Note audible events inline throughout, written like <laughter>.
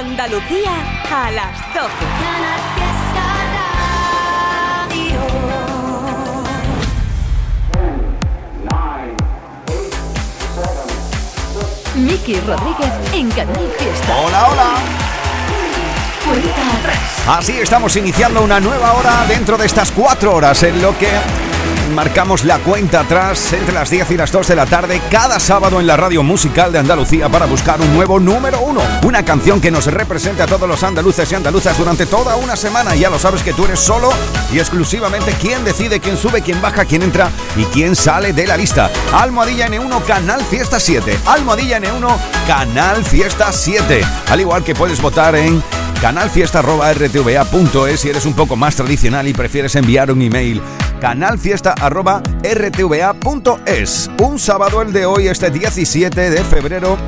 Andalucía a las 12. Miki Rodríguez en Canal Fiesta. Hola, hola. Así estamos iniciando una nueva hora dentro de estas cuatro horas en lo que marcamos la cuenta atrás entre las 10 y las 2 de la tarde cada sábado en la radio musical de Andalucía para buscar un nuevo número uno. Una canción que nos represente a todos los andaluces y andaluzas durante toda una semana. Ya lo sabes que tú eres solo y exclusivamente quien decide quién sube, quién baja, quién entra y quién sale de la lista. Almohadilla N1 Canal Fiesta 7. Almohadilla N1 Canal Fiesta 7. Al igual que puedes votar en canalfiesta.rtva.es si eres un poco más tradicional y prefieres enviar un email canalfiesta.rtva.es. Un sábado el de hoy, este 17 de febrero,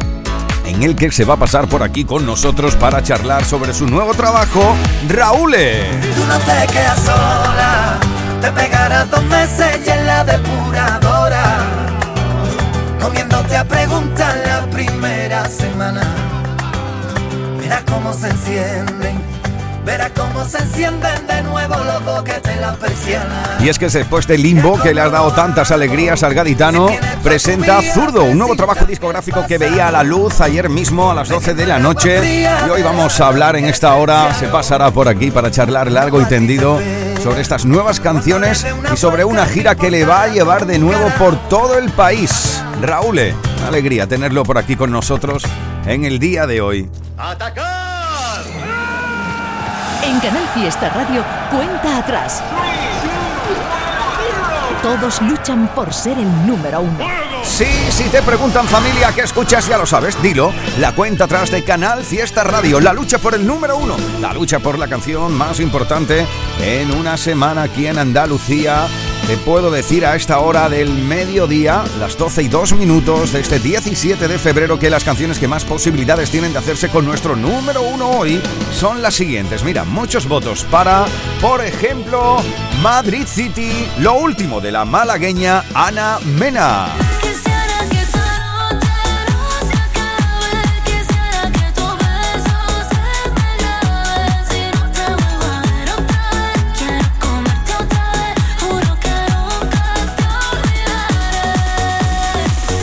en el que se va a pasar por aquí con nosotros para charlar sobre su nuevo trabajo, Raúl. Tú no te quedas sola, te pegarás dos meses y en la depuradora, comiéndote a preguntar la primera semana. Verás cómo se encienden Verás cómo se encienden de nuevo los dos que te la persiana. Y es que después del limbo que le ha dado tantas alegrías al gaditano, presenta Zurdo, un nuevo trabajo discográfico que veía a la luz ayer mismo a las 12 de la noche. Y hoy vamos a hablar en esta hora, se pasará por aquí para charlar largo y tendido sobre estas nuevas canciones y sobre una gira que le va a llevar de nuevo por todo el país. Raúl, alegría tenerlo por aquí con nosotros en el día de hoy. ¡Atacar! En Canal Fiesta Radio, cuenta atrás. Todos luchan por ser el número uno. Sí, si te preguntan familia qué escuchas, ya lo sabes, dilo. La cuenta atrás de Canal Fiesta Radio, la lucha por el número uno, la lucha por la canción más importante en una semana aquí en Andalucía te puedo decir a esta hora del mediodía, las 12 y 2 minutos de este 17 de febrero, que las canciones que más posibilidades tienen de hacerse con nuestro número uno hoy son las siguientes. Mira, muchos votos para, por ejemplo, Madrid City, lo último de la malagueña Ana Mena.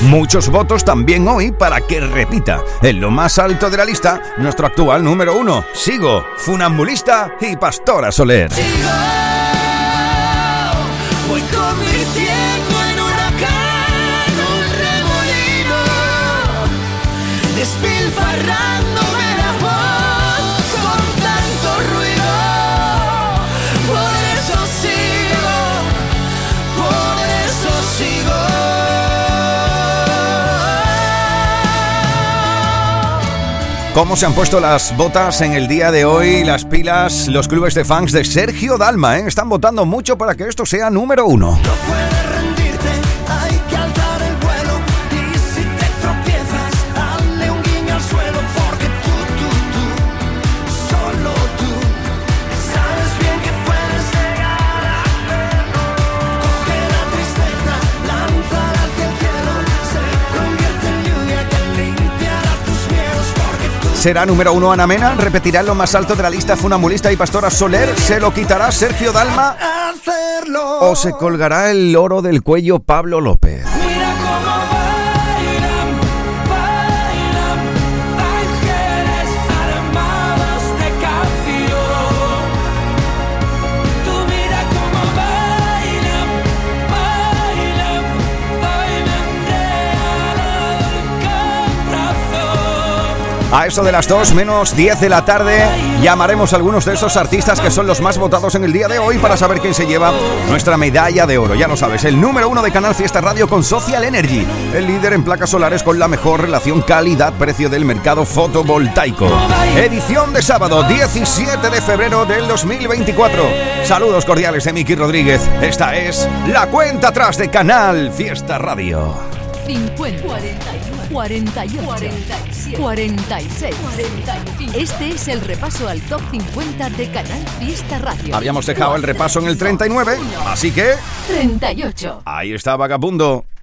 Muchos votos también hoy para que repita en lo más alto de la lista nuestro actual número uno. Sigo, Funambulista y Pastora Soler. ¿Cómo se han puesto las botas en el día de hoy, las pilas, los clubes de fans de Sergio Dalma? Eh? Están votando mucho para que esto sea número uno. Será número uno Ana Mena, repetirá lo más alto de la lista funambulista y pastora Soler, se lo quitará Sergio Dalma o se colgará el oro del cuello Pablo López. A eso de las 2 menos 10 de la tarde llamaremos a algunos de esos artistas que son los más votados en el día de hoy para saber quién se lleva nuestra medalla de oro. Ya lo sabes, el número uno de Canal Fiesta Radio con Social Energy, el líder en placas solares con la mejor relación calidad-precio del mercado fotovoltaico. Edición de sábado 17 de febrero del 2024. Saludos cordiales de Miki Rodríguez. Esta es la cuenta atrás de Canal Fiesta Radio. 50, 41, 48, 47, 46, 45. Este es el repaso al top 50 de Canal Fiesta Radio. Habíamos dejado el repaso en el 39, así que... 38. Ahí está Vagabundo.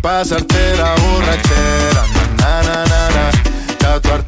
pasarte la borrachera, na na na na, tatuarte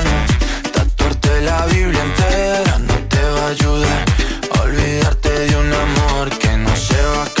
La Biblia entera no te va a ayudar. Olvidarte de un amor que no se va a acabar.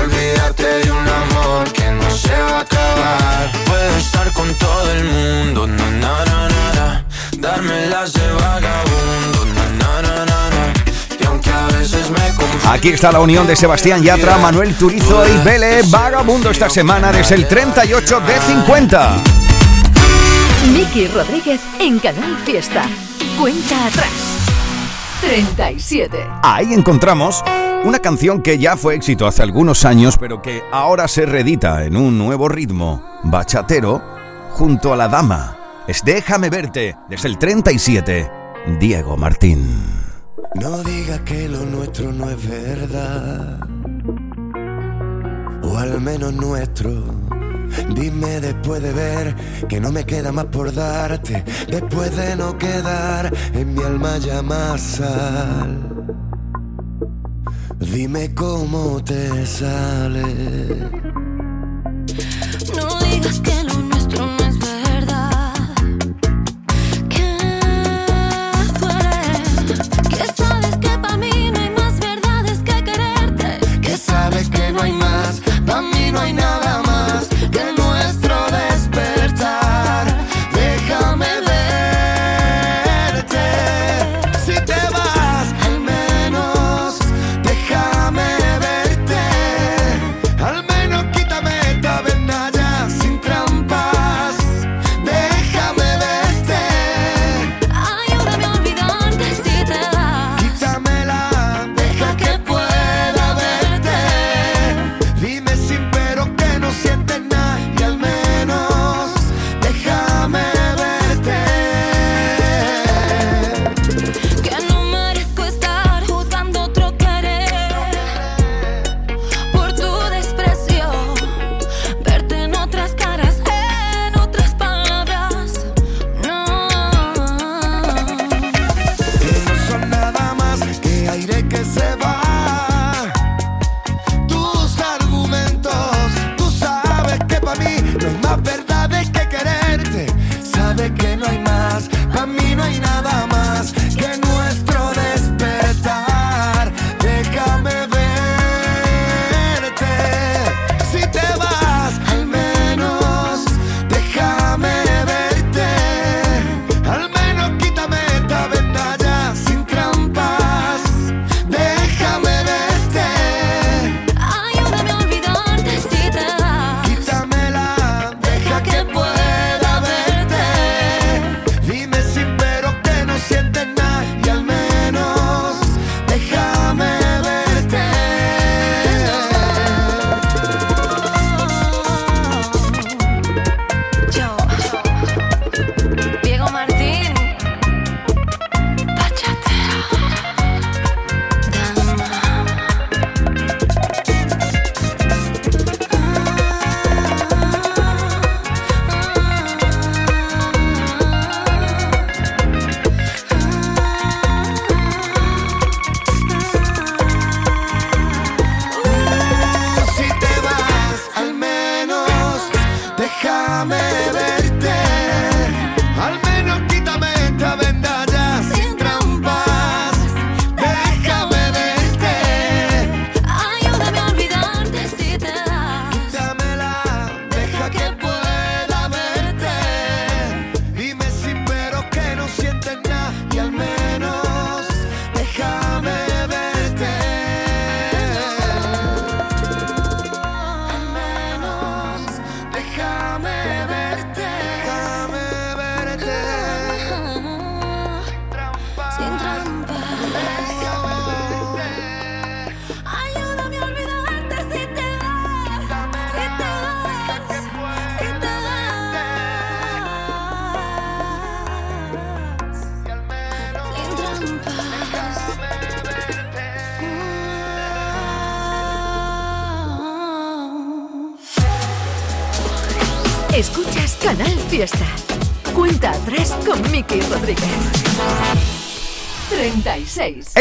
Olvidarte de un amor que no se va a acabar. Puedo estar con todo el mundo, na na na na na, darme las de vagabundo, na na na na na, y aunque a veces me confundo. Aquí está la unión de Sebastián Yatra, Manuel Turizo y Bele Vagabundo esta semana desde el 38 de 50. Miki Rodríguez en Canal Fiesta. Cuenta atrás. 37. Ahí encontramos una canción que ya fue éxito hace algunos años, pero que ahora se reedita en un nuevo ritmo bachatero junto a la dama. Es Déjame verte desde el 37, Diego Martín. No digas que lo nuestro no es verdad. O al menos nuestro. Dime después de ver que no me queda más por darte. Después de no quedar en mi alma ya más sal. Dime cómo te sale. No digas que lo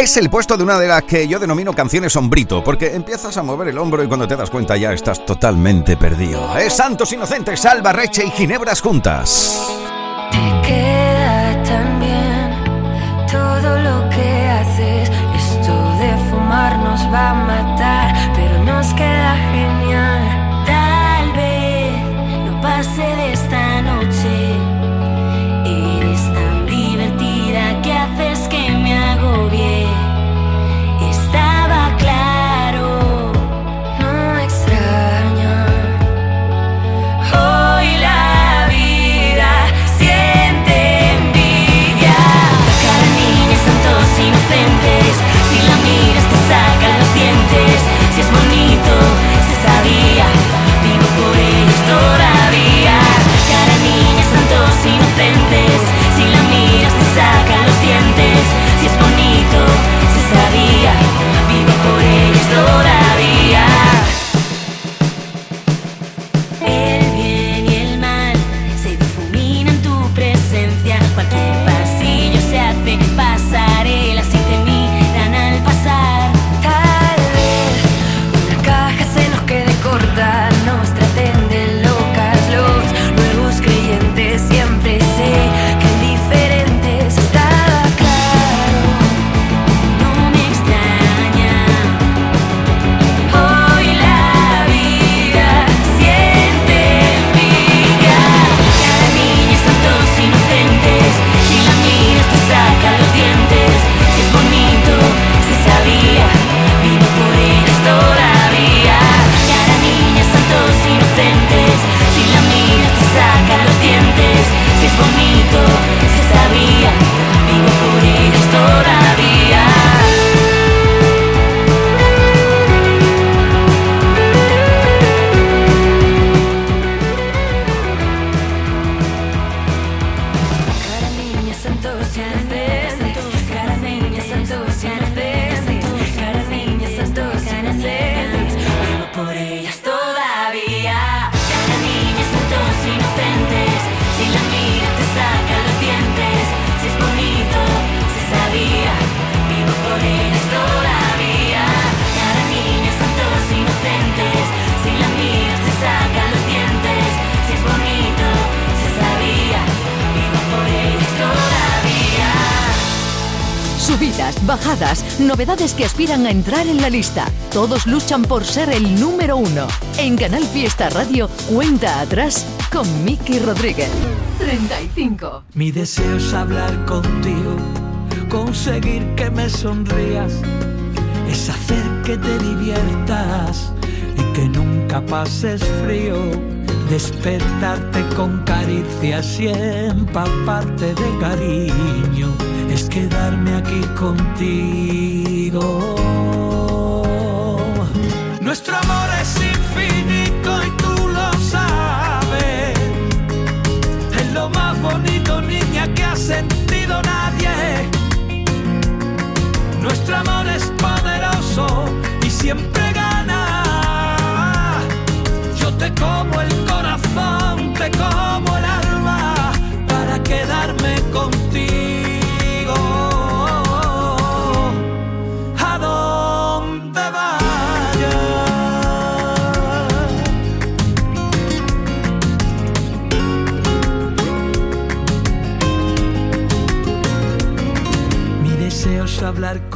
Es el puesto de una de las que yo denomino canciones sombrito, porque empiezas a mover el hombro y cuando te das cuenta ya estás totalmente perdido. Es Santos Inocentes, Salva Reche y Ginebras juntas. Te queda todo lo que haces. Esto de fumar nos va a matar, dientes. Subidas, bajadas, novedades que aspiran a entrar en la lista. Todos luchan por ser el número uno. En Canal Fiesta Radio, cuenta atrás con Miki Rodríguez. 35. Mi deseo es hablar contigo, conseguir que me sonrías, es hacer que te diviertas y que nunca pases frío, despertarte con caricias y empaparte de cariño, es quedarme aquí contigo. Nuestro amor es infinito y tú lo sabes. Es lo más bonito, niña, que ha sentido nadie. Nuestro amor es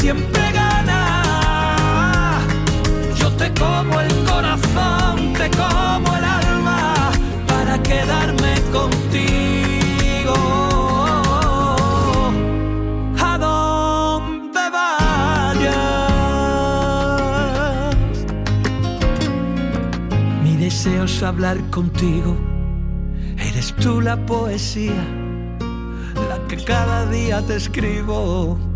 siempre gana. Yo te como el corazón, te como el alma para quedarme contigo. A donde vayas. Mi deseo es hablar contigo. Eres tú la poesía, la que cada día te escribo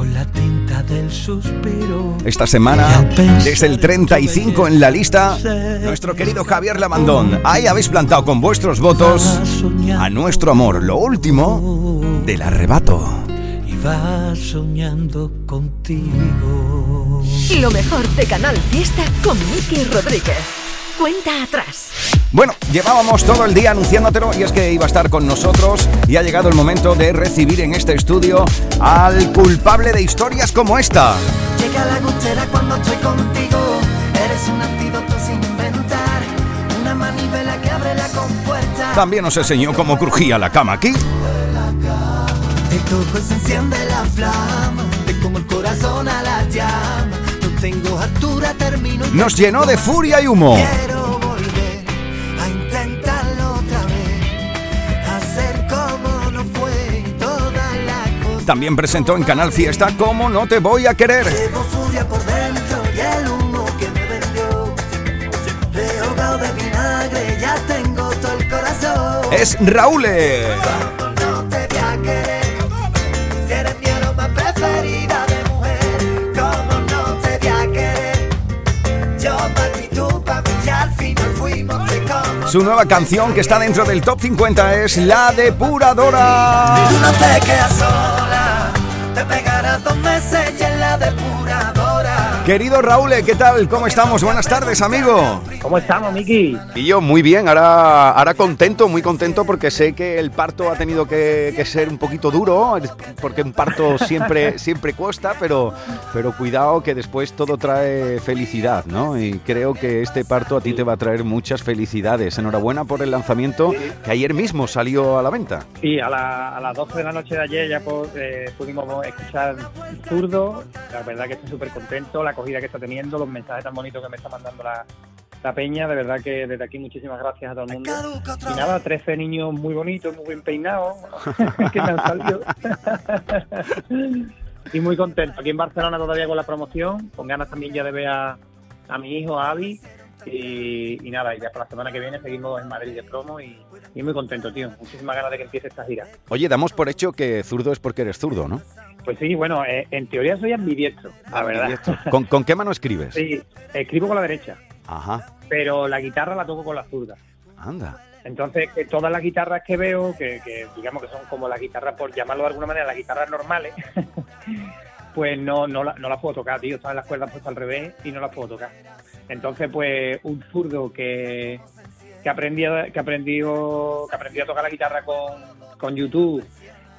con la tinta del suspiro. Esta semana, desde el 35 en la lista, nuestro querido Javier Lamandón. Ahí habéis plantado con vuestros votos a nuestro amor, lo último del arrebato. Y vas soñando contigo. Lo mejor de Canal Fiesta con Miki Rodríguez. Cuenta atrás. Bueno, llevábamos todo el día anunciándotelo y es que iba a estar con nosotros y ha llegado el momento de recibir en este estudio al culpable de historias como esta. Llega la gotera cuando estoy contigo. Eres un antídoto sin inventar. Una manivela que abre la compuerta. También nos enseñó cómo crujía la cama aquí. Te toco y se enciende la flama. Te como el corazón a la llama. No tengo altura, termino. y Nos llenó de furia y humo. Quiero También presentó en Canal Fiesta Cómo no te voy a querer. Llevo furia Su nueva canción que está dentro del top 50 es La Depuradora. Querido Raúl, ¿qué tal? ¿Cómo estamos? Buenas tardes, amigo. ¿Cómo estamos, Miki? Y yo muy bien, ahora, ahora contento, muy contento porque sé que el parto ha tenido que, que ser un poquito duro, porque un parto siempre, <laughs> siempre cuesta, pero, pero cuidado que después todo trae felicidad, ¿no? Y creo que este parto a ti te va a traer muchas felicidades. Enhorabuena por el lanzamiento que ayer mismo salió a la venta. Sí, a, la- a las 12 de la noche de ayer ya eh, pudimos escuchar Zurdo. La verdad que estoy súper contento, la acogida que está teniendo, los mensajes tan bonitos que me está mandando la, la peña. De verdad que desde aquí muchísimas gracias a todo el mundo. Y nada, 13 niños muy bonitos, muy bien peinados, <laughs> que me han salido. <laughs> y muy contento. Aquí en Barcelona todavía con la promoción, con ganas también ya de ver a, a mi hijo, a Avi. Y, y nada, y ya para la semana que viene seguimos en Madrid de promo y, y muy contento, tío. Muchísimas ganas de que empiece esta gira. Oye, damos por hecho que zurdo es porque eres zurdo, ¿no? Pues sí, bueno, eh, en teoría soy ambidiestro, la verdad. <laughs> ¿Con, con qué mano escribes? Sí, escribo con la derecha, Ajá, pero la guitarra la toco con la zurda. anda. Entonces, que todas las guitarras que veo, que, que digamos que son como las guitarras, por llamarlo de alguna manera, las guitarras normales, <laughs> pues no, no, la- no las puedo tocar, tío. Están las cuerdas puestas al revés y no las puedo tocar. Entonces, pues, un zurdo que, que aprendió, que aprendió, que aprendió a tocar la guitarra con, con YouTube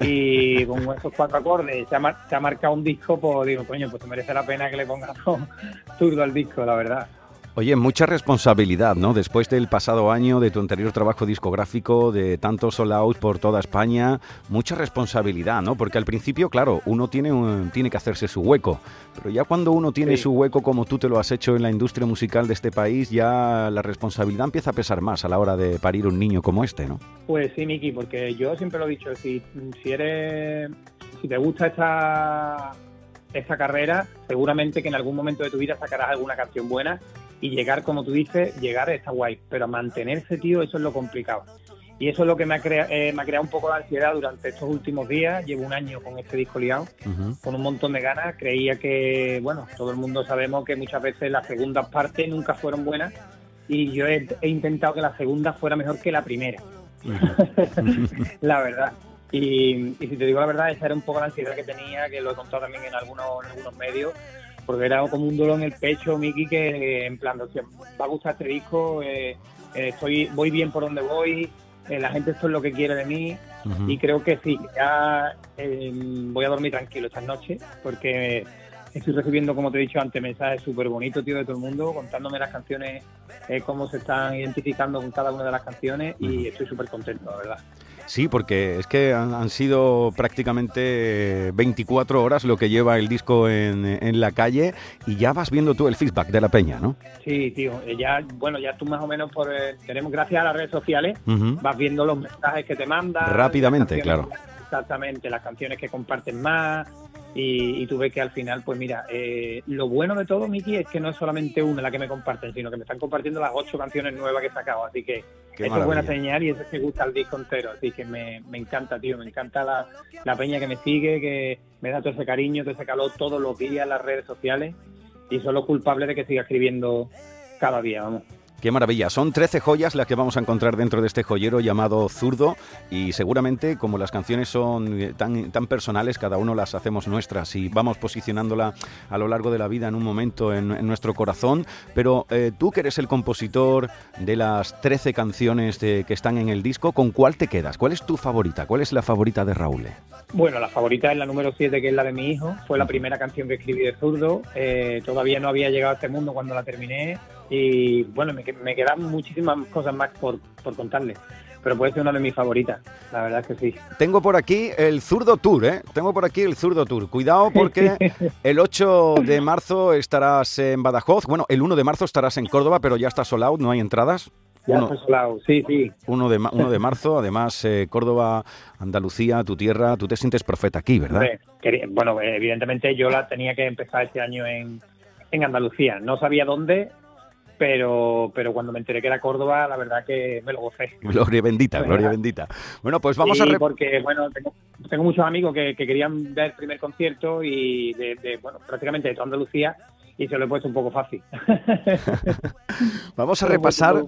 y con esos cuatro acordes se ha, mar- se ha marcado un disco, pues digo, coño, pues merece la pena que le ponga <laughs> zurdo al disco, la verdad. Oye, mucha responsabilidad, ¿no? Después del pasado año, de tu anterior trabajo discográfico, de tantos sold out por toda España, mucha responsabilidad, ¿no? Porque al principio, claro, uno tiene, un- tiene que hacerse su hueco, pero ya cuando uno tiene Sí. su hueco como tú te lo has hecho en la industria musical de este país, ya la responsabilidad empieza a pesar más a la hora de parir un niño como este, ¿no? Pues sí, Miki, porque yo siempre lo he dicho, si, si eres, si te gusta esta, esta carrera, seguramente que en algún momento de tu vida sacarás alguna canción buena y llegar, como tú dices, llegar está guay, pero mantenerse, tío, eso es lo complicado. Y eso es lo que me ha, crea- eh, me ha creado un poco de ansiedad durante estos últimos días. Llevo un año con este disco liado, Ujú. con un montón de ganas. Creía que, bueno, todo el mundo sabemos que muchas veces las segundas partes nunca fueron buenas y yo he, he intentado que la segunda fuera mejor que la primera <laughs> la verdad. Y, y si te digo la verdad, esa era un poco la ansiedad que tenía, que lo he contado también en algunos, en algunos medios, porque era como un dolor en el pecho, Miki, que en plan, hostia, va a gustar este disco, eh, eh, estoy, voy bien por donde voy, eh, la gente esto es lo que quiere de mí, y creo que sí, ya eh, voy a dormir tranquilo esta noche, porque estoy recibiendo, como te he dicho antes, mensajes súper bonitos, tío, de todo el mundo, contándome las canciones, eh, cómo se están identificando con cada una de las canciones, y estoy súper contento, la verdad. Sí, porque es que han, han sido prácticamente 24 horas lo que lleva el disco en, en la calle y ya vas viendo tú el feedback de la peña, ¿no? Sí, tío, eh, ya, bueno, ya tú más o menos por, eh, tenemos, gracias a las redes sociales, vas viendo los mensajes que te mandan. Rápidamente, claro. Exactamente, las canciones que comparten más y, y tú ves que al final, pues mira, eh, lo bueno de todo, Miki, es que no es solamente una la que me comparten, sino que me están compartiendo las ocho canciones nuevas que he sacado, así que Qué eso es buena señal y eso es que gusta el disco entero, así que me, me encanta, tío, me encanta la, la peña que me sigue, que me da todo ese cariño, todo ese calor todos los días en las redes sociales. Y son los culpables de que siga escribiendo cada día, vamos. Qué maravilla. Son 13 joyas las que vamos a encontrar dentro de este joyero llamado Zurdo y seguramente como las canciones son eh, tan, tan personales, cada uno las hacemos nuestras y vamos posicionándola a lo largo de la vida en un momento en, en nuestro corazón. Pero eh, tú que eres el compositor de las 13 canciones de- que están en el disco, ¿con cuál te quedas? ¿Cuál es tu favorita? ¿Cuál es la favorita de Raúl? Bueno, la favorita es la número 7, que es la de mi hijo. Fue la primera canción que escribí de zurdo. Eh, todavía no había llegado a este mundo cuando la terminé. Y bueno, me, me quedan muchísimas cosas más por, por contarles. Pero puede ser una de mis favoritas. La verdad es que sí. Tengo por aquí el Zurdo Tour, ¿eh? Tengo por aquí el Zurdo Tour. Cuidado porque <laughs> el 8 de marzo estarás en Badajoz. Bueno, el 1 de marzo estarás en Córdoba, pero ya está sold out, no hay entradas. Ya Uno- está solado. Sí, sí. 1 de, 1 de marzo, además eh, Córdoba, Andalucía, tu tierra, tú te sientes profeta aquí, ¿verdad? Bueno, evidentemente yo la tenía que empezar este año en, en Andalucía. No sabía dónde, pero, pero cuando me enteré que era Córdoba, la verdad que me lo gocé. <laughs> Gloria bendita, gloria bendita. Bueno, pues vamos Sí, a... re- porque bueno, tengo, tengo muchos amigos que, que querían ver el primer concierto y de, de, bueno, prácticamente de toda Andalucía y se lo he puesto un poco fácil. <laughs> <laughs> Vamos a repasar...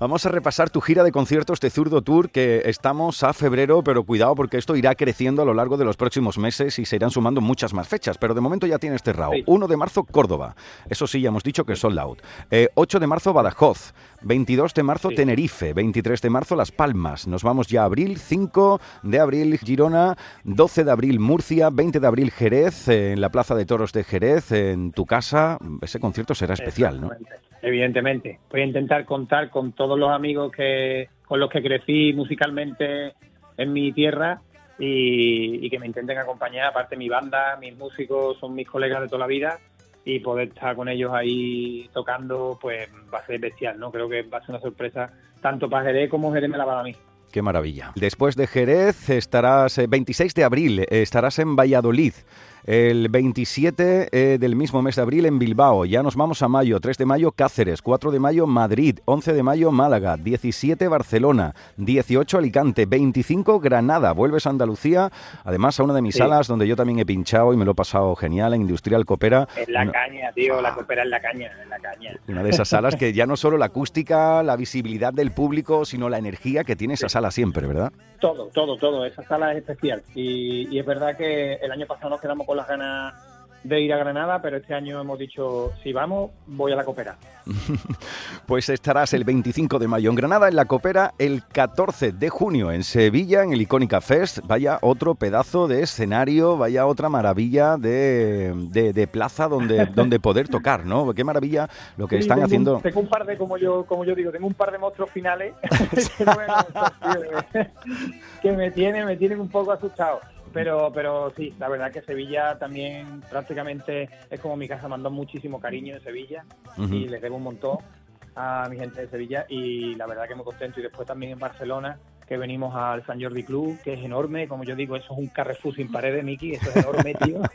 Vamos a repasar tu gira de conciertos de Zurdo Tour, que estamos a febrero, pero cuidado porque esto irá creciendo a lo largo de los próximos meses y se irán sumando muchas más fechas. Pero de momento ya tienes cerrado. Sí. 1 de marzo, Córdoba. Eso sí, ya hemos dicho que es sold out. Eh, 8 de marzo, Badajoz. 22 de marzo, Sí. Tenerife. 23 de marzo, Las Palmas. Nos vamos ya a abril. 5 de abril, Girona. 12 de abril, Murcia. 20 de abril, Jerez. eh, En la Plaza de Toros de Jerez, en tu casa. Ese concierto será especial, ¿no? Evidentemente. Voy a intentar contar con todos los amigos que con los que crecí musicalmente en mi tierra y, que me intenten acompañar. Aparte, mi banda, mis músicos son mis colegas de toda la vida y poder estar con ellos ahí tocando, pues va a ser bestial, ¿no? Creo que va a ser una sorpresa tanto para Jerez como Jerez me la va a dar a mí. Qué maravilla. Después de Jerez estarás, eh, 26 de abril, eh, estarás en Valladolid. El 27 eh, del mismo mes de abril en Bilbao. Ya nos vamos a mayo. 3 de mayo Cáceres. 4 de mayo Madrid. 11 de mayo Málaga. 17 Barcelona. 18 Alicante. 25 Granada. Vuelves a Andalucía. Además a una de mis Sí. salas donde yo también he pinchado y me lo he pasado genial en Industrial Coopera. En la caña, tío, la coopera en la caña, en la caña. una de esas salas que ya no solo la acústica, la visibilidad del público, sino la energía que tiene esa sala siempre, ¿verdad? Todo, todo, todo. Esa sala es especial. Y, y es verdad que el año pasado nos quedamos con las ganas de ir a Granada, pero este año hemos dicho, si vamos, voy a la Copera. <laughs> Pues estarás el 25 de mayo en Granada, en la Copera, el 14 de junio en Sevilla, en el Icónica Fest. Vaya otro pedazo de escenario, vaya otra maravilla de, de- de plaza donde, <laughs> donde poder tocar, ¿no? Qué maravilla lo que Sí, están tengo haciendo. Tengo un par de, como yo, como yo digo, tengo un par de monstruos finales <laughs> que, no me gustan, tío, que me tienen, me tienen un poco asustado. Pero, pero sí, la verdad que Sevilla también prácticamente es como mi casa, mandó muchísimo cariño en Sevilla y les debo un montón a mi gente de Sevilla y la verdad que muy contento. Y después también en Barcelona, que venimos al San Jordi Club, que es enorme, como yo digo, eso es un Carrefour sin paredes, Miki, eso es enorme, tío. <laughs>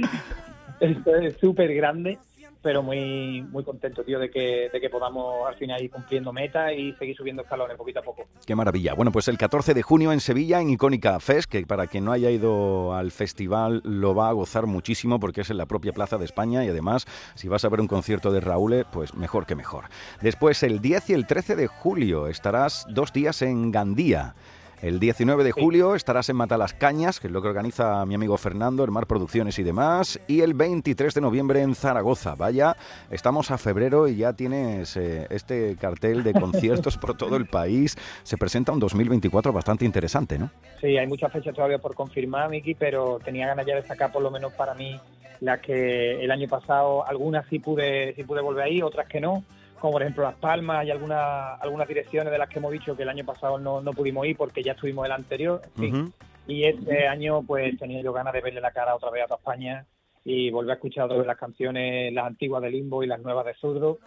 <laughs> Esto es súper grande, pero muy muy contento, tío, de que, de que podamos al final ir cumpliendo metas y seguir subiendo escalones poquito a poco. Qué maravilla. Bueno, pues el 14 de junio en Sevilla, en Icónica Fest, que para quien no haya ido al festival lo va a gozar muchísimo porque es en la propia Plaza de España y además, si vas a ver un concierto de Raúl, pues mejor que mejor. Después, el 10 y el 13 de julio estarás dos días en Gandía. El 19 de julio estarás en Matalascañas, que es lo que organiza mi amigo Fernando, el Mar Producciones y demás. Y el 23 de noviembre en Zaragoza. Vaya, estamos a febrero y ya tienes eh, este cartel de conciertos por todo el país. Se presenta un 2024 bastante interesante, ¿no? Sí, hay muchas fechas todavía por confirmar, Miki, pero tenía ganas ya de sacar por lo menos para mí las que el año pasado, algunas sí pude, sí pude volver ahí, otras que no, como por ejemplo Las Palmas y algunas, algunas direcciones de las que hemos dicho que el año pasado no, no pudimos ir porque ya estuvimos el anterior. en fin. Ujú. Y este año pues tenía yo ganas de verle la cara otra vez a toda España y volver a escuchar vez las canciones, las antiguas de Limbo y las nuevas de Zurdo.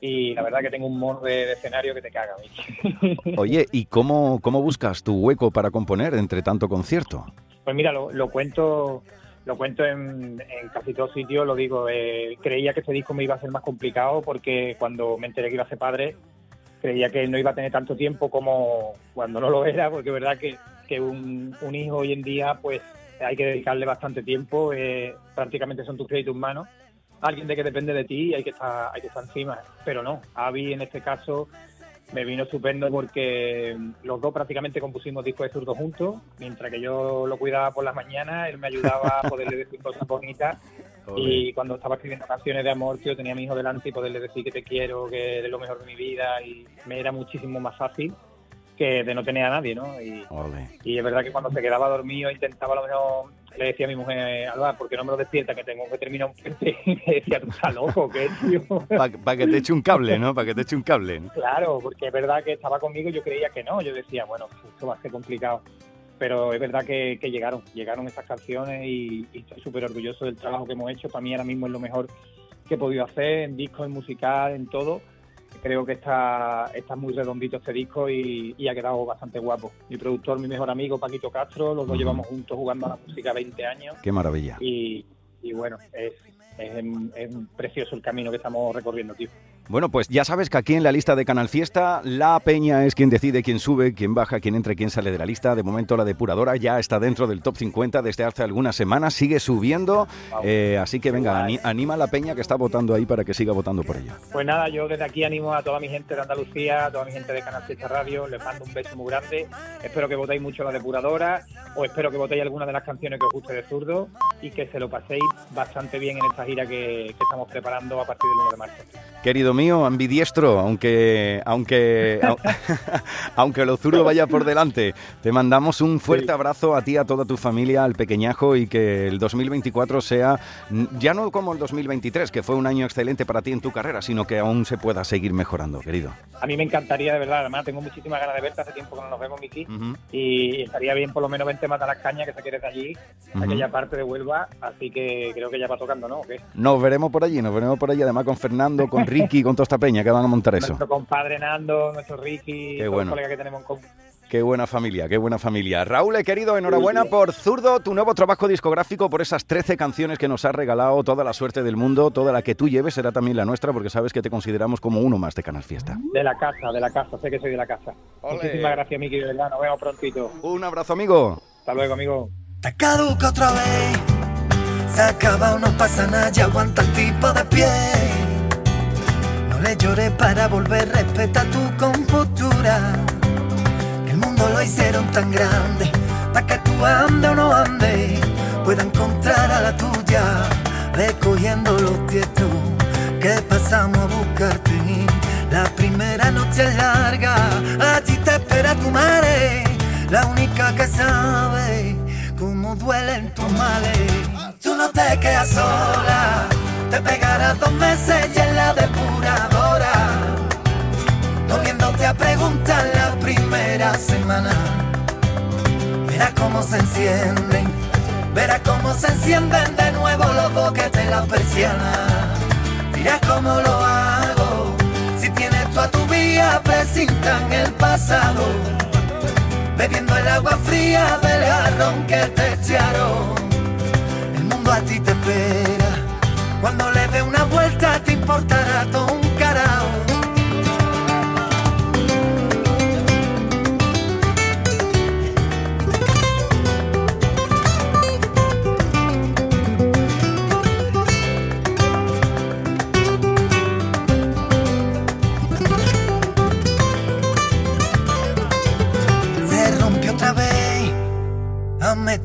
Y la verdad que tengo un mono de, de escenario que te caga. <laughs> Oye, ¿y cómo, cómo buscas tu hueco para componer entre tanto concierto? Pues mira, lo, lo cuento lo cuento en, casi todos sitios, lo digo, eh, creía que este disco me iba a ser más complicado porque cuando me enteré que iba a ser padre, creía que no iba a tener tanto tiempo como cuando no lo era, porque es verdad que, que un, un hijo hoy en día pues hay que dedicarle bastante tiempo, eh, prácticamente son tus pies y tus manos, alguien de que depende de ti y hay que estar, hay que estar encima, pero no, Avi en este caso me vino estupendo porque los dos prácticamente compusimos discos de zurdo juntos, mientras que yo lo cuidaba por las mañanas, él me ayudaba a poderle decir cosas bonitas. <laughs> Y cuando estaba escribiendo canciones de amor, tío, tenía a mi hijo delante y poderle decir que te quiero, que eres lo mejor de mi vida. Y me era muchísimo más fácil que de no tener a nadie, ¿no? Y, y es verdad que cuando se quedaba dormido intentaba a lo mejor, le decía a mi mujer, Alba, ¿por qué no me lo despierta? Que tengo que terminar un puente. <laughs> Y me decía, tú estás loco, ¿qué, tío? Para que te eche un cable, ¿no? Para que te eche un cable. ¿no? Claro, porque es verdad que estaba conmigo y yo creía que no. Yo decía, bueno, esto va a ser complicado. Pero es verdad que, que llegaron, llegaron estas canciones y, y estoy súper orgulloso del trabajo que hemos hecho. Para mí ahora mismo es lo mejor que he podido hacer en disco, en musical, en todo. Creo que está, está muy redondito este disco y, y ha quedado bastante guapo. Mi productor, mi mejor amigo, Paquito Castro, los dos llevamos juntos jugando a la música 20 años Qué maravilla. y, y bueno, es, es, es precioso el camino que estamos recorriendo, tío. Bueno, pues ya sabes que aquí en la lista de Canal Fiesta, la peña es quien decide quién sube, quién baja, quién entra quién sale de la lista. De momento la depuradora ya está dentro del top 50 desde hace algunas semanas, sigue subiendo. eh, así que venga, ani- anima a la peña que está votando ahí para que siga votando por ella. Pues nada, yo desde aquí animo a toda mi gente de Andalucía, a toda mi gente de Canal Fiesta Radio, les mando un beso muy grande. Espero que votéis mucho la depuradora, o espero que votéis alguna de las canciones que os guste de zurdo y que se lo paséis bastante bien en esta gira que, que estamos preparando a partir del 1 de marzo. Querido mío, ambidiestro, aunque aunque au- <laughs> aunque lo zurdo vaya por delante, te mandamos un fuerte Sí. abrazo a ti, a toda tu familia, al pequeñajo y que el 2024 sea ya no como el 2023, que fue un año excelente para ti en tu carrera, sino que aún se pueda seguir mejorando, querido. A mí me encantaría, de verdad, además tengo muchísimas ganas de verte, hace tiempo que no nos vemos, Miki, y estaría bien por lo menos vente mata las cañas, que se quieres de allí, Ujú. aquella parte de Huelva, así que creo que ya va tocando, ¿no? Nos veremos por allí, nos veremos por allí, además con Fernando, con Ricky, <laughs> con toda esta peña que van a montar eso. Nuestro compadre Nando, nuestro Ricky, Qué bueno. los colegas que tenemos en común. Qué buena familia, qué buena familia. Raúl, eh, querido, enhorabuena por Zurdo, tu nuevo trabajo discográfico, por esas 13 canciones que nos has regalado, toda la suerte del mundo, toda la que tú lleves será también la nuestra, porque sabes que te consideramos como uno más de Canal Fiesta. De la casa, de la casa, sé que soy de la casa. Muchísimas gracias, Miki, de verdad, nos vemos prontito. Un abrazo, amigo. Hasta luego, amigo. Te caduca otra vez. Se acaba, no pasa nada, ya aguanta el tipo de pie. Le llores para volver, respeta tu compostura. El mundo lo hicieron tan grande, para que tú andes o no andes. pueda encontrar a la tuya, recogiendo los tiestos que pasamos a buscarte. La primera noche es larga, allí te espera tu madre, la única que sabe cómo duelen tus males. Tú no te quedas sola, te pegarás dos meses y en la depuradora, volviéndote a preguntar la primera semana. Verás cómo se encienden, verás cómo se encienden de nuevo los boques de la persiana. Dirás cómo lo hago, si tienes tú a tu vía, presintan el pasado bebiendo el agua fría del jarrón que te echaron. El mundo a ti te espera, cuando le dé una vuelta te importará todo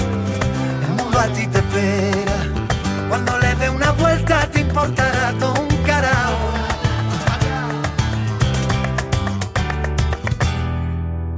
A ti te espera, cuando le dé una vuelta te importará todo un carajo.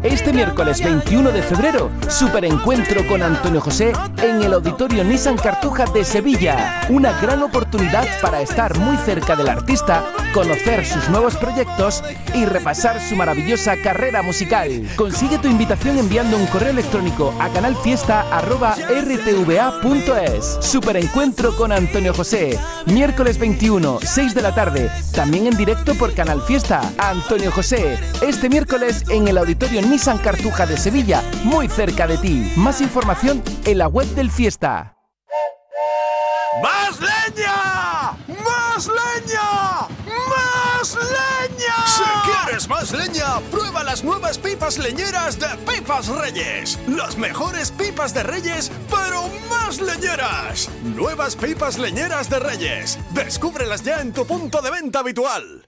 Este miércoles 21 de febrero, superencuentro con Antonio José en el Auditorio Nissan Cartuja de Sevilla. Una gran oportunidad para estar muy cerca del artista, conocer sus nuevos proyectos y repasar su maravillosa carrera musical. Consigue tu invitación enviando un correo electrónico a canalfiesta.rtva.es. Superencuentro con Antonio José, miércoles 21, 6 de la tarde, también en directo por Canal Fiesta. Antonio José, este miércoles en el Auditorio Nissan Cartuja de Sevilla, muy cerca de ti. Más información en la web del Fiesta. ¡Más leña! ¡Más leña! ¡Más leña! Si quieres más leña, prueba las nuevas pipas leñeras de Pipas Reyes. Las mejores pipas de Reyes, pero más leñeras. Nuevas pipas leñeras de Reyes. Descúbrelas ya en tu punto de venta habitual.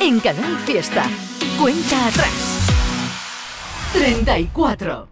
En Canal Fiesta. Cuenta atrás. 34.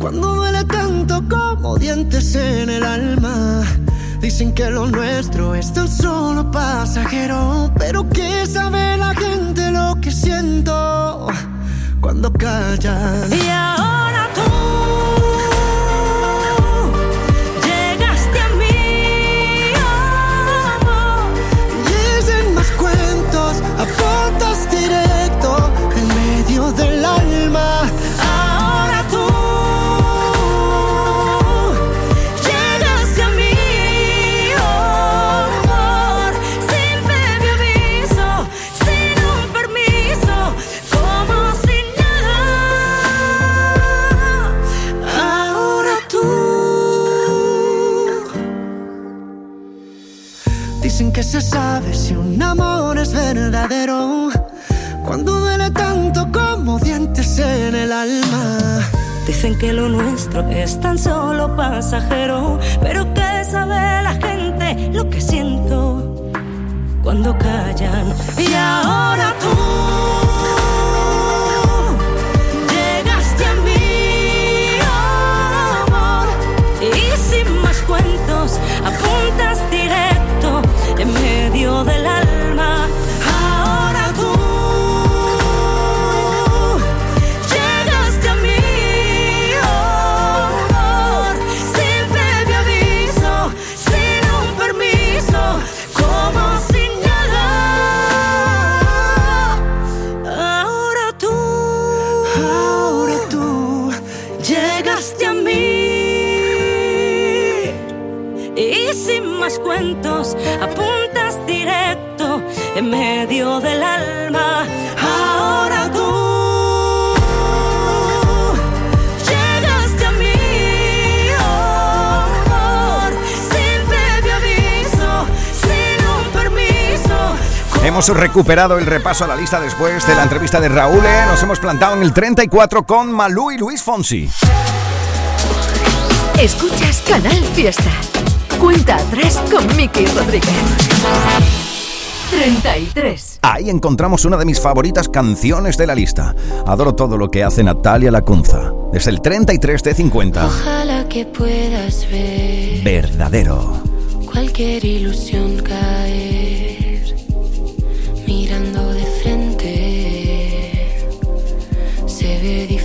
Cuando duele tanto como dientes en el alma. Dicen que lo nuestro es tan solo pasajero. Pero que sabe la gente lo que siento cuando ahora solo recuperado el repaso a la lista después de la entrevista de Raúl. ¿eh? Nos hemos plantado en el 34 con Malú y Luis Fonsi. Escuchas Canal Fiesta. Cuenta atrás con Miki Rodríguez. 33. Ahí encontramos una de mis favoritas canciones de la lista. Adoro todo lo que hace Natalia Lacunza. Es el 33 de 50. Ojalá que puedas ver Verdadero. cualquier ilusión caer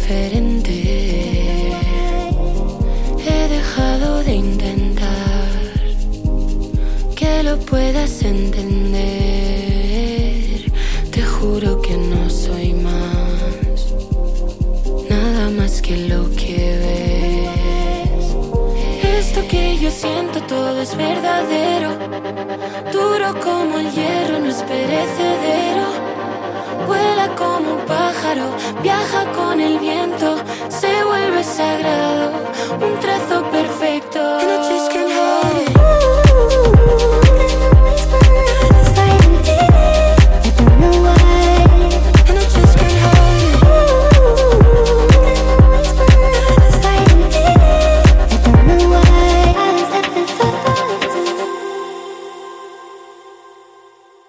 he dejado de intentar que lo puedas entender te juro que no soy más nada más que lo que ves esto que yo siento todo es verdadero. Duro como el hierro, no es perecedero. Vuela como un pájaro, viaja con el viento, se vuelve sagrado, un trazo perfecto.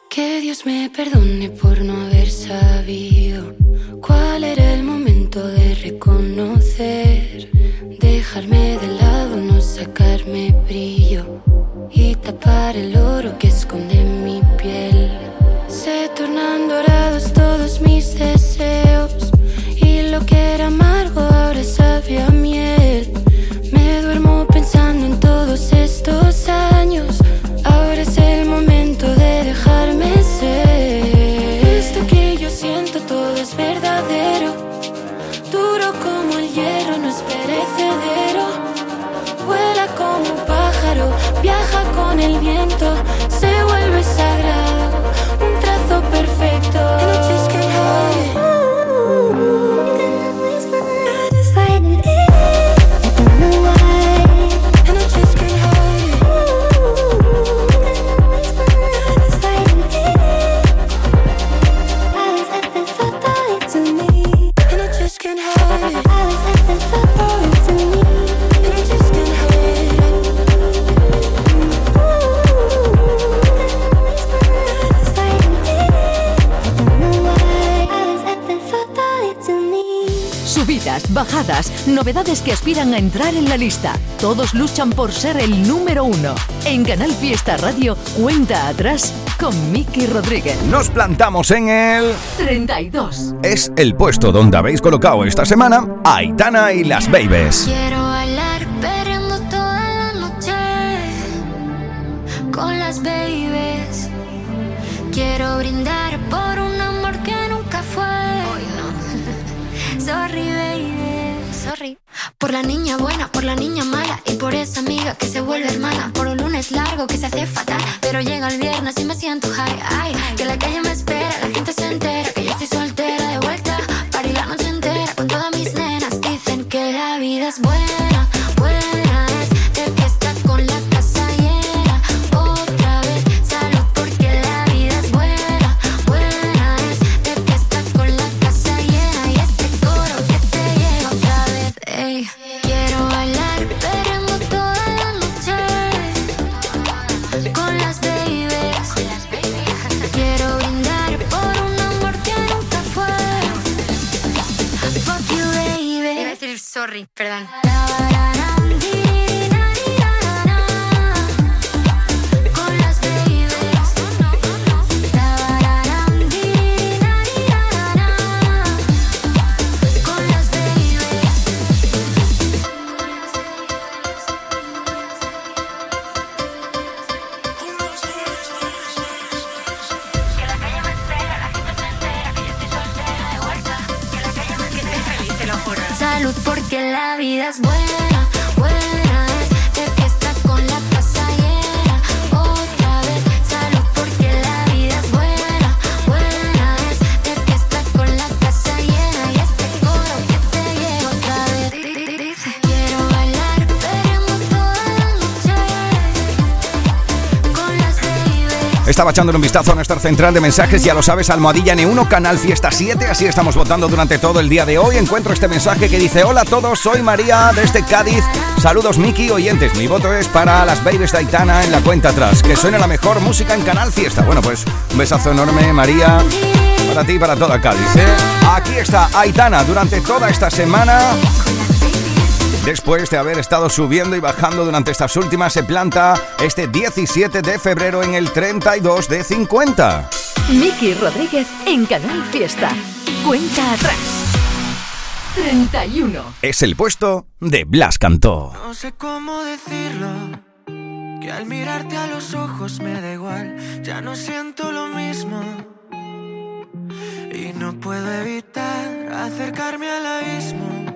Que Dios me perdone por no haber dejarme de lado, no sacarme brillo y tapar el oro que esconde mi piel. Perecedero. Vuela como un pájaro, viaja con el viento, se vuelve sagrado, novedades que aspiran a entrar en la lista. Todos luchan por ser el número uno. En Canal Fiesta Radio, cuenta atrás con Miki Rodríguez. Nos plantamos en el... 32. Es el puesto donde habéis colocado esta semana a Aitana y las Babies. Quiero perdón. Estaba echándole un vistazo a nuestra central de mensajes, ya lo sabes, Almohadilla N1, Canal Fiesta 7, así estamos votando durante todo el día de hoy. Encuentro este mensaje que dice, hola a todos, soy María desde Cádiz. Saludos Miki, oyentes, mi voto es para las Babies de Aitana en la cuenta atrás, que suene la mejor música en Canal Fiesta. Bueno, pues un besazo enorme, María, para ti y para toda Cádiz. ¿eh? Aquí está Aitana durante toda esta semana. Después de haber estado subiendo y bajando durante estas últimas, se planta este 17 de febrero en el 32 de 50. Miki Rodríguez en Canal Fiesta. Cuenta atrás. 31. Es el puesto de Blas Cantó. No sé cómo decirlo, que al mirarte a los ojos me da igual, ya no siento lo mismo. Y no puedo evitar acercarme al abismo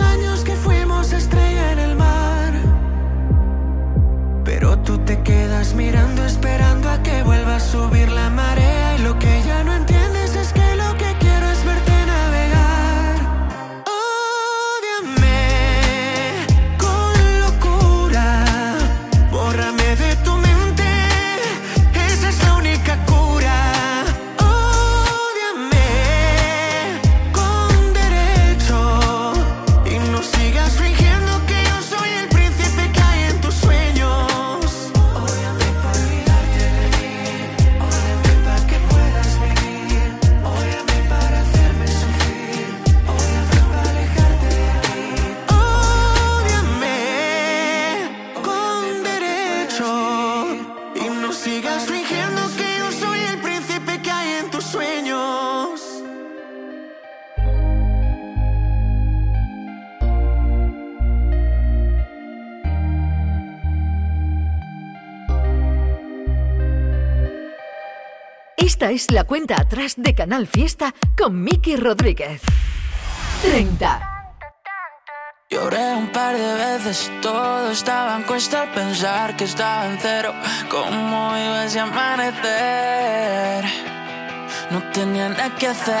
años que fuimos estrella en el mar. Pero tú te quedas mirando, esperando a que vuelva a subir la marea. Y lo que Esta es la cuenta atrás de Canal Fiesta con Miki Rodríguez. 30. Lloré un par de veces, todo estaba en cuesta al pensar que estaba en cero. ¿Cómo iba ese amanecer? No tenía nada que hacer.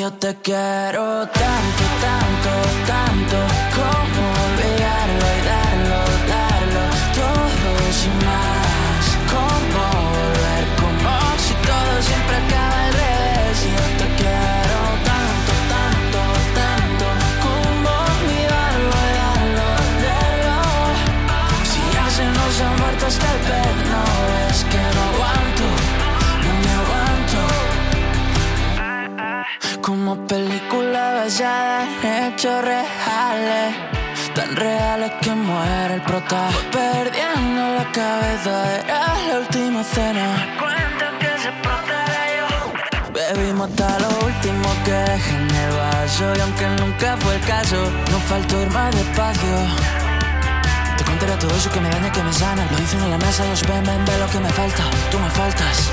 Yo te quiero tanto, tanto, tanto, como olvidarlo y darlo, darlo, todo sin más. Como volver, como si todo siempre acaba al revés. Yo te quiero tanto, tanto, tanto, como olvidarlo y darlo, darlo. Si ya se nos ha muerto hasta el pez, hechos reales Tan reales que muere el prota. Perdiendo la cabeza Era la última cena. Cuentan que se yo. Bebimos hasta lo último que dejé en el vaso Y aunque nunca fue el caso No faltó ir más despacio. Te contaré todo eso que me daña, que me sana. Lo dicen en la mesa, ellos ven, ven, ve lo que me falta. Tú me faltas.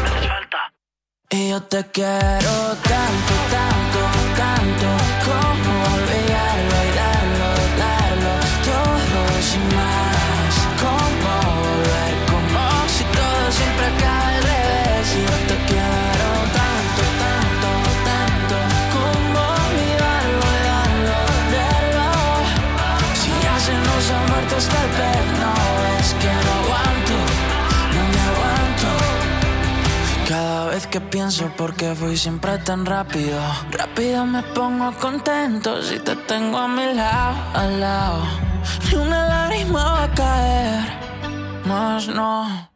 Y yo te quiero tanto, tanto, tanto Como pez No es que no aguanto, no me aguanto. Cada vez que pienso por qué fui siempre tan rápido Rápido me pongo contento si te tengo a mi lado, al lado. Ni una lágrima va a caer, más no.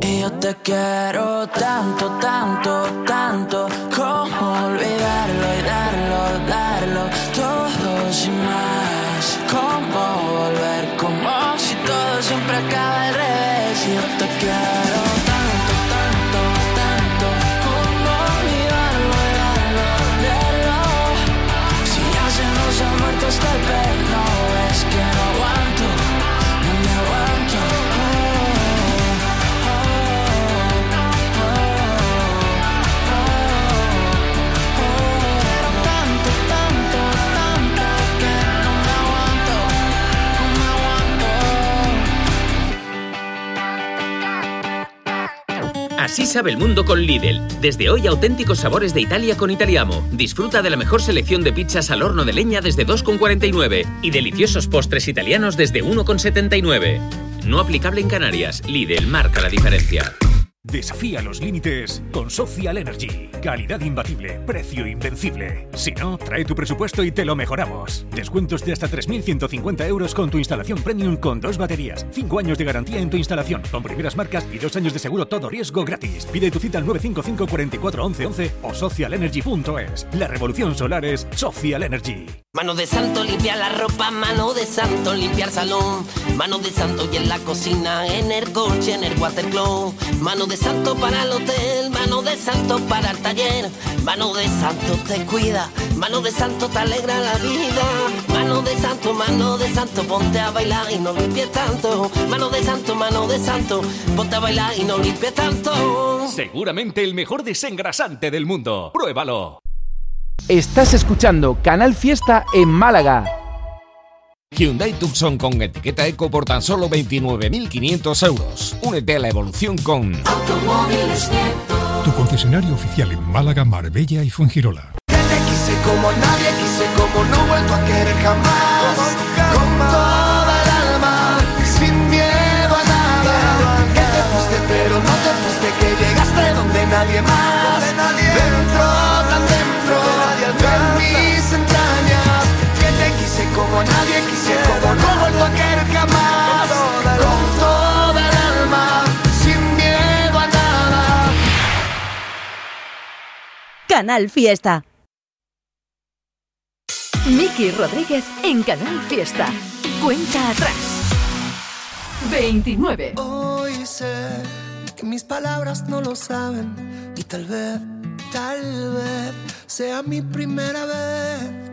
Y yo te quiero tanto, tanto, tanto Como olvidarlo y darlo, darlo Todo sin más siempre acaba al revés Así sabe el mundo con Lidl. Desde hoy auténticos sabores de Italia con Italiamo. Disfruta de la mejor selección de pizzas al horno de leña desde 2,49 y deliciosos postres italianos desde 1,79. No aplicable en Canarias. Lidl marca la diferencia. Desafía los límites con Social Energy. Calidad imbatible, precio invencible. Si no, trae tu presupuesto y te lo mejoramos. Descuentos de hasta 3.150 euros con tu instalación premium con dos baterías. 5 años de garantía en tu instalación, con primeras marcas y dos años de seguro todo riesgo gratis. Pide tu cita al 955 44 11 11 o socialenergy.es. La revolución solar es Social Energy. Mano de santo limpia la ropa, mano de santo limpiar salón, mano de santo y en la cocina, en el coche, en el watercloak, mano de santo para el hotel, mano de santo para el taller, mano de santo te cuida, mano de santo te alegra la vida, mano de santo, mano de santo, ponte a bailar y no limpies tanto, mano de santo, mano de santo, ponte a bailar y no limpies tanto. Seguramente el mejor desengrasante del mundo. Pruébalo. Estás escuchando Canal Fiesta en Málaga. Hyundai Tucson con etiqueta Eco por tan solo 29.500 euros. Únete a la evolución con Tu concesionario oficial en Málaga, Marbella y Fuengirola. Quise como nadie, quise como no he vuelto a querer jamás. Con toda el alma, sin miedo a nada. Que te fuiste, pero no te fuiste, que llegaste donde nadie más. Como nadie, quise como no he vuelto a querer jamás. Con toda el alma, sin miedo a nada. Canal Fiesta. Miki Rodríguez en Canal Fiesta. Cuenta atrás. 29. Hoy sé que mis palabras no lo saben y tal vez, tal vez sea mi primera vez.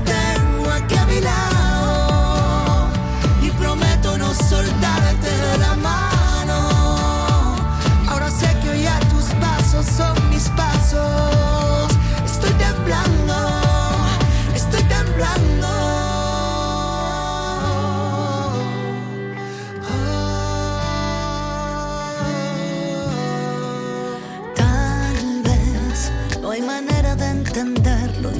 te tengo aquí a mi lado y prometo no soltarte de la mano. Ahora sé que hoy a tus pasos son mis pasos.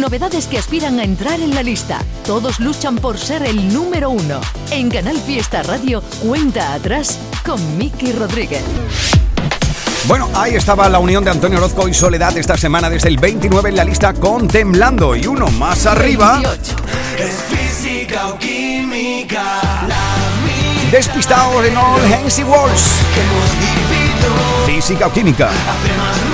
Novedades que aspiran a entrar en la lista. Todos luchan por ser el número uno. En Canal Fiesta Radio, cuenta atrás con Miki Rodríguez. Bueno, ahí estaba la unión de Antonio Orozco y Soledad esta semana desde el 29 en la lista con Temblando y uno más arriba. Es física o química, la Despistado en All Hensy Walls. Física o química. hace más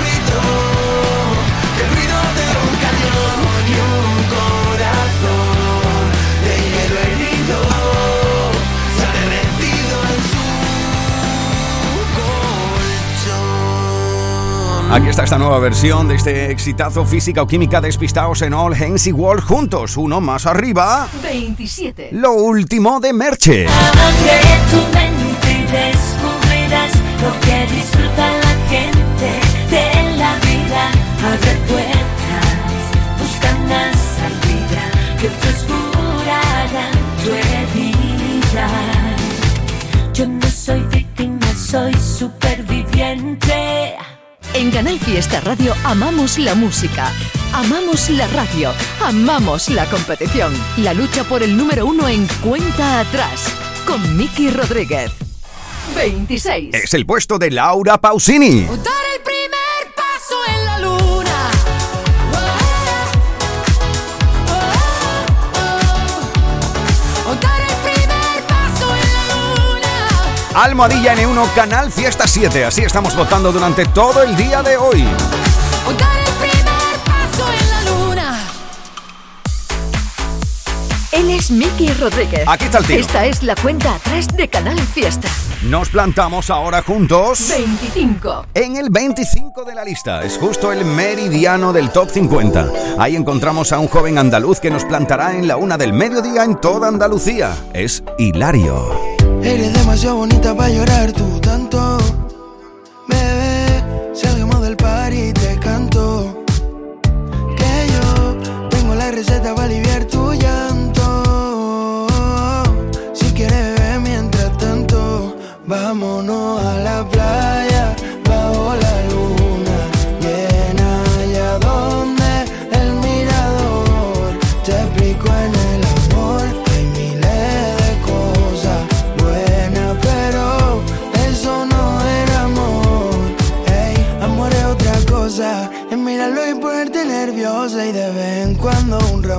Aquí está esta nueva versión de este exitazo física o química despistados en All Hands y World juntos. Uno más arriba. 27. Lo último de Merche. Abre tu mente y descubrirás lo que disfruta la gente de la vida. Abre puertas, busca una salida que te oscurarán tu herida. Yo no soy víctima, soy superviviente. En Canal Fiesta Radio amamos la música, amamos la radio, amamos la competición. La lucha por el número uno en cuenta atrás con Miki Rodríguez. 26. Es el puesto de Laura Pausini. Dar el Almohadilla N1 Canal Fiesta 7. Así estamos votando durante todo el día de hoy. El primer paso en la luna. Él es Miki Rodríguez. Aquí está el tío. Esta es la cuenta atrás de Canal Fiesta. Nos plantamos ahora juntos 25. en el 25 de la lista. Es justo el meridiano del top 50. Ahí encontramos a un joven andaluz que nos plantará en la una del mediodía en toda Andalucía. Es Hilario. Eres demasiado bonita para llorar tú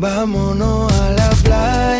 vámonos a la playa.